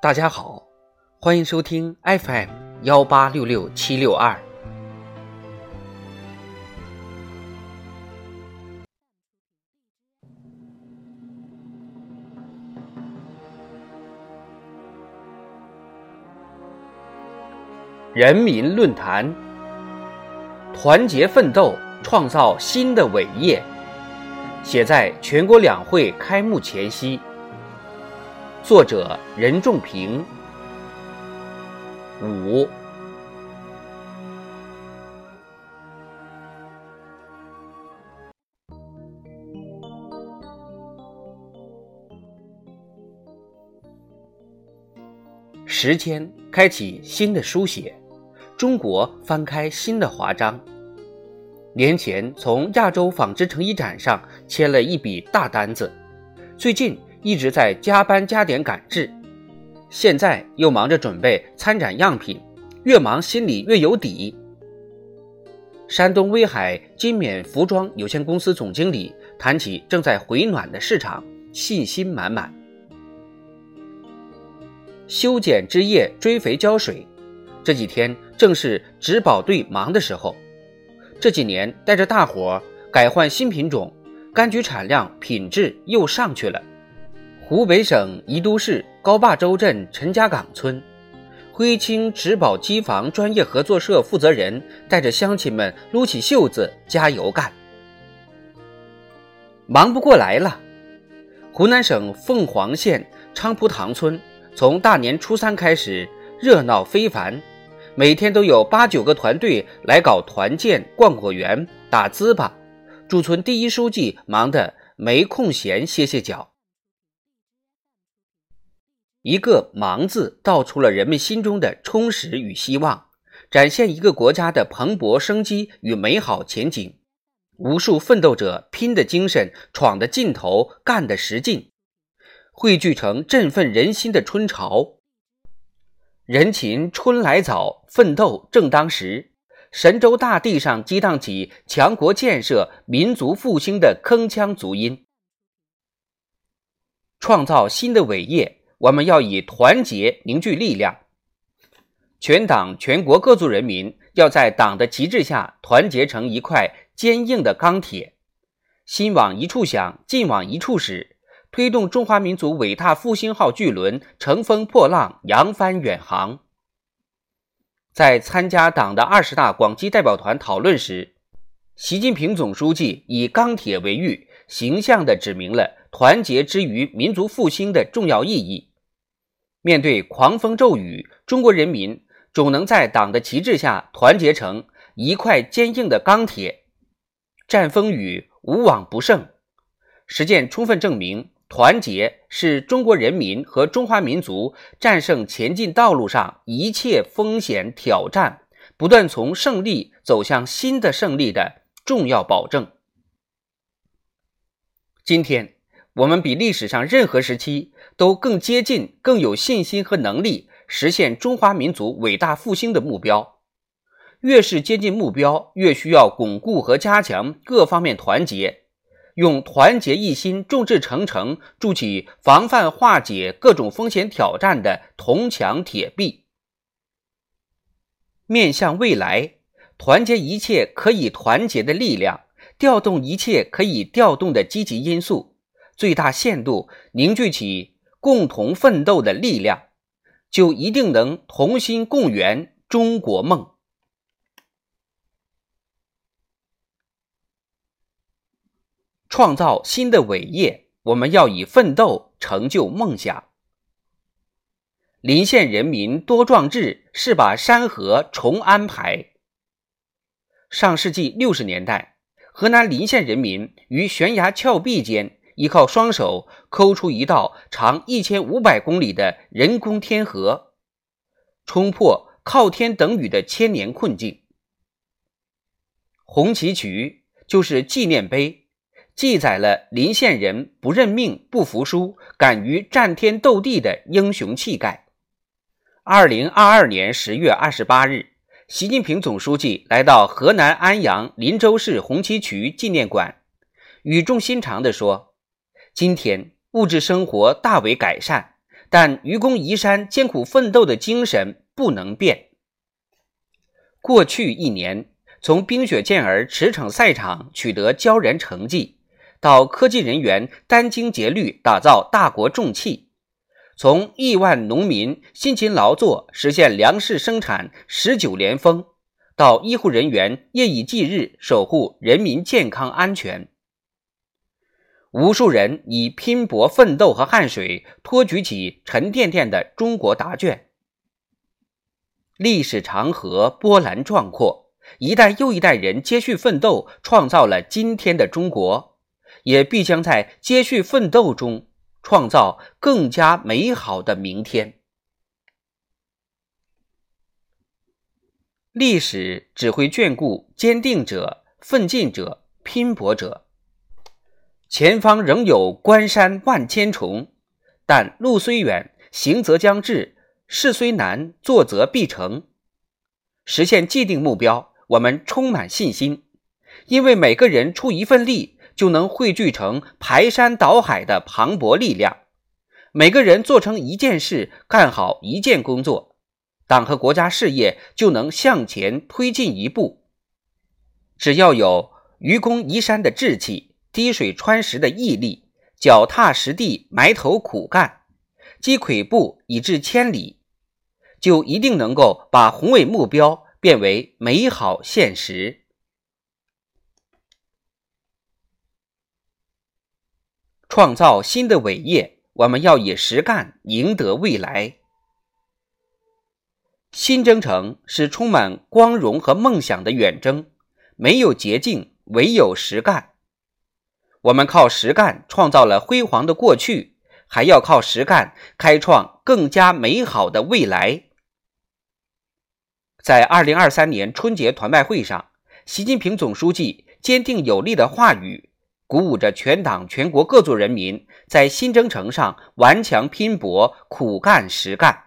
大家好，欢迎收听 FM 幺八六六七六二。人民论坛，团结奋斗，创造新的伟业。写在全国两会开幕前夕。作者任仲平。五。时间开启新的书写，中国翻开新的华章。年前从亚洲纺织成衣展上签了一笔大单子，最近。一直在加班加点赶制，现在又忙着准备参展样品，越忙心里越有底。山东威海金冕服装有限公司总经理谈起正在回暖的市场，信心满满。修剪枝叶、追肥浇水，这几天正是植保队忙的时候。这几年带着大伙改换新品种，柑橘产量、品质又上去了。湖北省宜都市高坝洲镇陈家岗村，辉青植保机房专业合作社负责人带着乡亲们撸起袖子加油干。忙不过来了。湖南省凤凰县菖蒲塘村从大年初三开始热闹非凡，每天都有八九个团队来搞团建、逛果园、打糍粑，驻村第一书记忙得没空闲歇歇脚。一个“忙”字道出了人们心中的充实与希望，展现一个国家的蓬勃生机与美好前景。无数奋斗者拼的精神、闯的劲头、干的实劲，汇聚成振奋人心的春潮。人勤春来早，奋斗正当时。神州大地上激荡起强国建设、民族复兴的铿锵足音，创造新的伟业。我们要以团结凝聚力量，全党全国各族人民要在党的旗帜下团结成一块坚硬的钢铁，心往一处想，劲往一处使，推动中华民族伟大复兴号巨轮乘风破浪，扬帆远航。在参加党的二十大广西代表团讨论时，习近平总书记以钢铁为喻，形象地指明了团结之于民族复兴的重要意义。面对狂风骤雨，中国人民总能在党的旗帜下团结成一块坚硬的钢铁，战风雨无往不胜。实践充分证明，团结是中国人民和中华民族战胜前进道路上一切风险挑战，不断从胜利走向新的胜利的重要保证。今天。我们比历史上任何时期都更接近、更有信心和能力实现中华民族伟大复兴的目标。越是接近目标，越需要巩固和加强各方面团结，用团结一心、众志成城筑起防范化解各种风险挑战的铜墙铁壁。面向未来，团结一切可以团结的力量，调动一切可以调动的积极因素。最大限度凝聚起共同奋斗的力量，就一定能同心共圆中国梦，创造新的伟业。我们要以奋斗成就梦想。临县人民多壮志，是把山河重安排。上世纪六十年代，河南临县人民于悬崖峭壁间。依靠双手抠出一道长一千五百公里的人工天河，冲破靠天等雨的千年困境。红旗渠就是纪念碑，记载了临县人不认命、不服输、敢于战天斗地的英雄气概。二零二二年十月二十八日，习近平总书记来到河南安阳林州市红旗渠纪念馆，语重心长地说。今天物质生活大为改善，但愚公移山、艰苦奋斗的精神不能变。过去一年，从冰雪健儿驰骋赛场取得骄人成绩，到科技人员殚精竭虑打造大国重器，从亿万农民辛勤劳作实现粮食生产十九连丰，到医护人员夜以继日守护人民健康安全。无数人以拼搏奋斗和汗水托举起沉甸甸的中国答卷。历史长河波澜壮阔，一代又一代人接续奋斗，创造了今天的中国，也必将在接续奋斗中创造更加美好的明天。历史只会眷顾坚定者、奋进者、拼搏者。前方仍有关山万千重，但路虽远，行则将至；事虽难，做则必成。实现既定目标，我们充满信心，因为每个人出一份力，就能汇聚成排山倒海的磅礴力量；每个人做成一件事，干好一件工作，党和国家事业就能向前推进一步。只要有愚公移山的志气。滴水穿石的毅力，脚踏实地埋头苦干，积跬步以至千里，就一定能够把宏伟目标变为美好现实。创造新的伟业，我们要以实干赢得未来。新征程是充满光荣和梦想的远征，没有捷径，唯有实干。我们靠实干创造了辉煌的过去，还要靠实干开创更加美好的未来。在二零二三年春节团拜会上，习近平总书记坚定有力的话语，鼓舞着全党全国各族人民在新征程上顽强拼搏、苦干实干。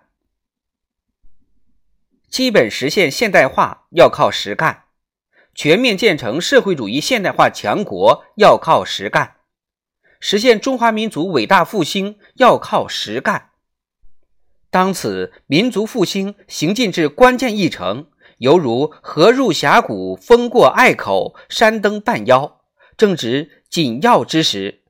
基本实现现代化要靠实干。全面建成社会主义现代化强国要靠实干，实现中华民族伟大复兴要靠实干。当此民族复兴行进至关键一程，犹如河入峡谷、风过隘口、山登半腰，正值紧要之时，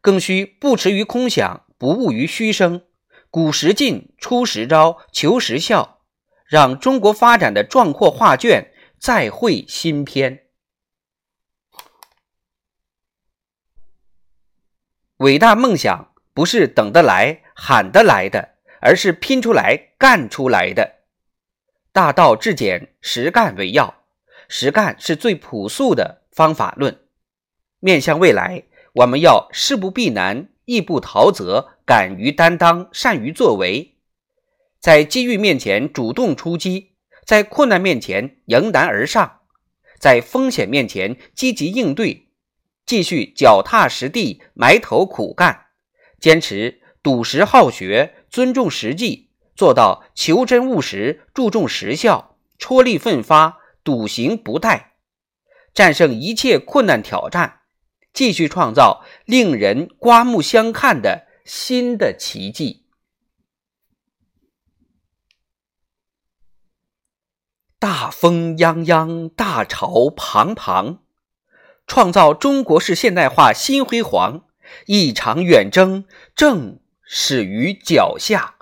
更需不驰于空想，不误于虚声，古时进，出实招，求实效，让中国发展的壮阔画卷。再会新篇。伟大梦想不是等得来、喊得来的，而是拼出来、干出来的。大道至简，实干为要。实干是最朴素的方法论。面向未来，我们要事不避难、义不逃责、敢于担当、善于作为，在机遇面前主动出击。在困难面前迎难而上，在风险面前积极应对，继续脚踏实地埋头苦干，坚持笃实好学、尊重实际，做到求真务实、注重实效、踔厉奋发、笃行不怠，战胜一切困难挑战，继续创造令人刮目相看的新的奇迹。大风泱泱，大潮滂滂，创造中国式现代化新辉煌。一场远征正始于脚下。